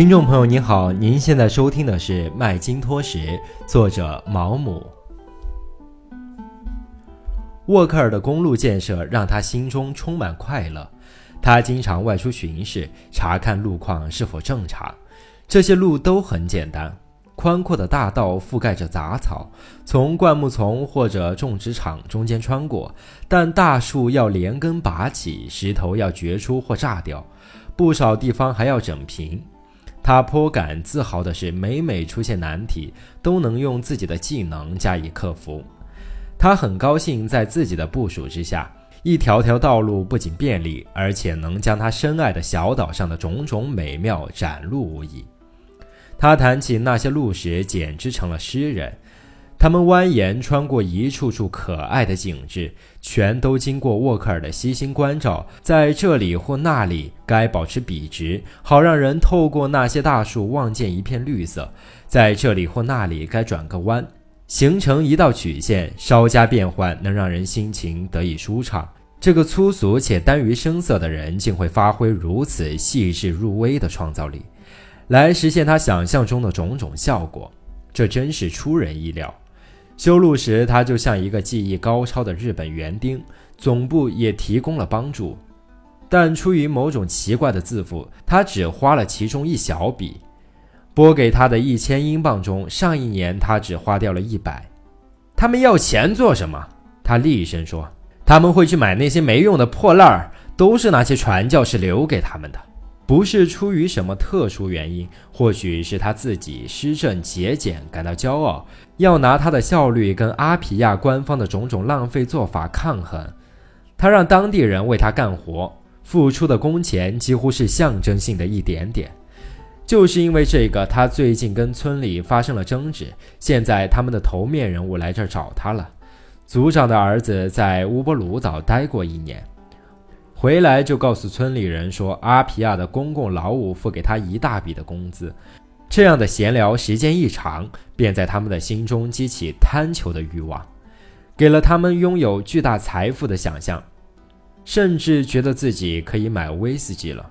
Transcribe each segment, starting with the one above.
听众朋友您好，您现在收听的是《麦金托什》，作者毛姆。沃克尔的公路建设让他心中充满快乐。他经常外出巡视，查看路况是否正常。这些路都很简单，宽阔的大道覆盖着杂草，从灌木丛或者种植场中间穿过。但大树要连根拔起，石头要掘出或炸掉，不少地方还要整平。他颇感自豪的是，每每出现难题，都能用自己的技能加以克服。他很高兴在自己的部署之下，一条条道路不仅便利，而且能将他深爱的小岛上的种种美妙展露无遗。他谈起那些路时，简直成了诗人。他们蜿蜒穿过一处处可爱的景致，全都经过沃克尔的悉心关照。在这里或那里，该保持笔直，好让人透过那些大树望见一片绿色；在这里或那里，该转个弯，形成一道曲线，稍加变换，能让人心情得以舒畅。这个粗俗且耽于声色的人，竟会发挥如此细致入微的创造力，来实现他想象中的种种效果。这真是出人意料。修路时，他就像一个技艺高超的日本园丁，总部也提供了帮助，但出于某种奇怪的自负，他只花了其中一小笔。拨给他的一千英镑中，上一年他只花掉了一百。他们要钱做什么？他厉声说：“他们会去买那些没用的破烂儿，都是那些传教士留给他们的。”不是出于什么特殊原因，或许是他自己施政节俭感到骄傲，要拿他的效率跟阿皮亚官方的种种浪费做法抗衡。他让当地人为他干活，付出的工钱几乎是象征性的一点点。就是因为这个，他最近跟村里发生了争执，现在他们的头面人物来这儿找他了。族长的儿子在乌波鲁岛待过一年。回来就告诉村里人说，阿皮亚的公共劳务付给他一大笔的工资。这样的闲聊时间一长，便在他们的心中激起贪求的欲望，给了他们拥有巨大财富的想象，甚至觉得自己可以买威士忌了。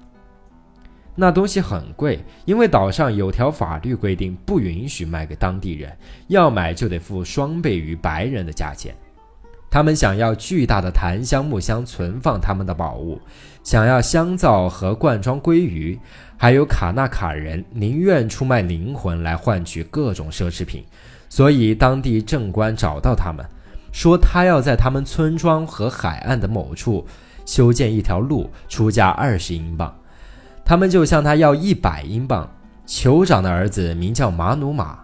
那东西很贵，因为岛上有条法律规定，不允许卖给当地人，要买就得付双倍于白人的价钱。他们想要巨大的檀香木箱存放他们的宝物，想要香皂和罐装鲑鱼，还有卡纳卡人宁愿出卖灵魂来换取各种奢侈品。所以当地政官找到他们，说他要在他们村庄和海岸的某处修建一条路，出价二十英镑。他们就向他要一百英镑。酋长的儿子名叫马努马。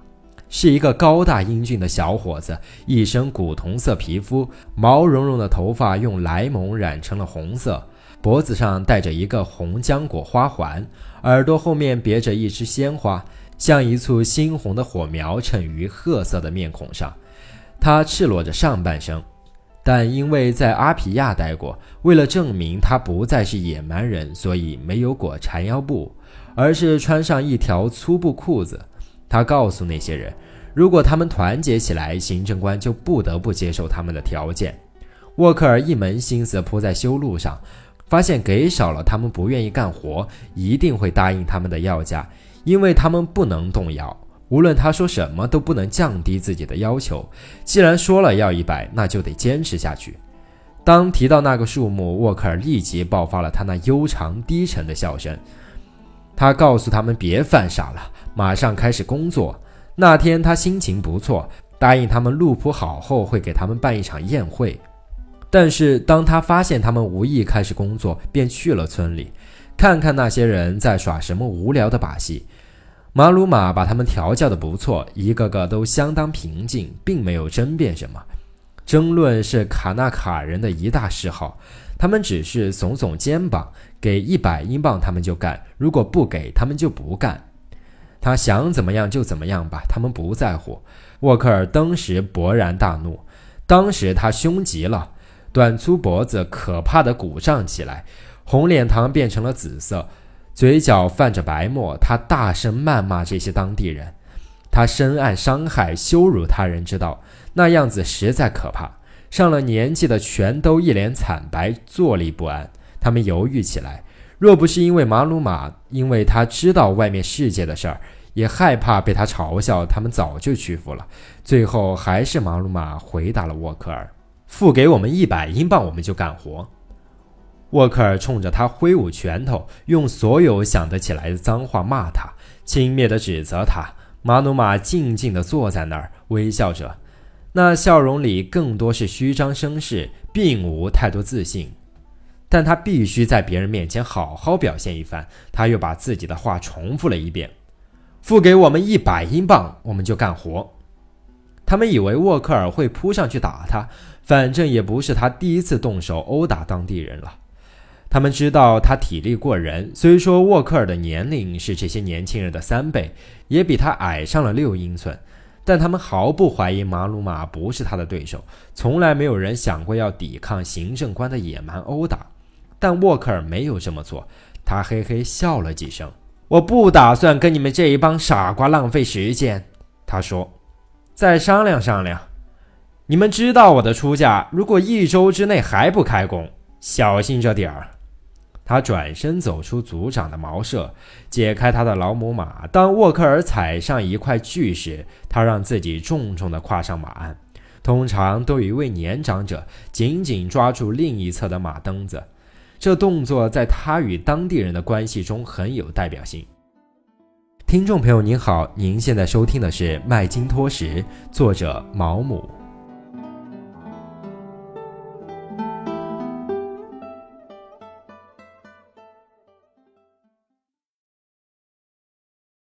是一个高大英俊的小伙子，一身古铜色皮肤，毛茸茸的头发用莱蒙染成了红色，脖子上戴着一个红浆果花环，耳朵后面别着一枝鲜花，像一簇猩红的火苗衬于褐色的面孔上。他赤裸着上半身，但因为在阿皮亚待过，为了证明他不再是野蛮人，所以没有裹缠腰布，而是穿上一条粗布裤子。他告诉那些人。如果他们团结起来，行政官就不得不接受他们的条件。沃克尔一门心思扑在修路上，发现给少了，他们不愿意干活，一定会答应他们的要价，因为他们不能动摇。无论他说什么，都不能降低自己的要求。既然说了要一百，那就得坚持下去。当提到那个数目，沃克尔立即爆发了他那悠长低沉的笑声。他告诉他们别犯傻了，马上开始工作。那天他心情不错，答应他们路铺好后会给他们办一场宴会。但是当他发现他们无意开始工作，便去了村里，看看那些人在耍什么无聊的把戏。马鲁马把他们调教的不错，一个个都相当平静，并没有争辩什么。争论是卡纳卡人的一大嗜好，他们只是耸耸肩膀，给一百英镑他们就干，如果不给他们就不干。他想怎么样就怎么样吧，他们不在乎。沃克尔当时勃然大怒，当时他凶极了，短粗脖子可怕的鼓胀起来，红脸膛变成了紫色，嘴角泛着白沫。他大声谩骂这些当地人，他深谙伤害、羞辱他人之道，那样子实在可怕。上了年纪的全都一脸惨白，坐立不安。他们犹豫起来。若不是因为马鲁马，因为他知道外面世界的事儿，也害怕被他嘲笑，他们早就屈服了。最后还是马鲁马回答了沃克尔：“付给我们一百英镑，我们就干活。”沃克尔冲着他挥舞拳头，用所有想得起来的脏话骂他，轻蔑地指责他。马努马静静地坐在那儿，微笑着，那笑容里更多是虚张声势，并无太多自信。但他必须在别人面前好好表现一番。他又把自己的话重复了一遍：“付给我们一百英镑，我们就干活。”他们以为沃克尔会扑上去打他，反正也不是他第一次动手殴打当地人了。他们知道他体力过人，虽说沃克尔的年龄是这些年轻人的三倍，也比他矮上了六英寸，但他们毫不怀疑马鲁马不是他的对手。从来没有人想过要抵抗行政官的野蛮殴打，但沃克尔没有这么做。他嘿嘿笑了几声：“我不打算跟你们这一帮傻瓜浪费时间。”他说：“再商量商量。你们知道我的出价，如果一周之内还不开工，小心着点儿。”他转身走出族长的茅舍，解开他的老母马。当沃克尔踩上一块巨石，他让自己重重地跨上马鞍。通常都一位年长者紧紧抓住另一侧的马蹬子，这动作在他与当地人的关系中很有代表性。听众朋友您好，您现在收听的是《麦金托什》，作者毛姆。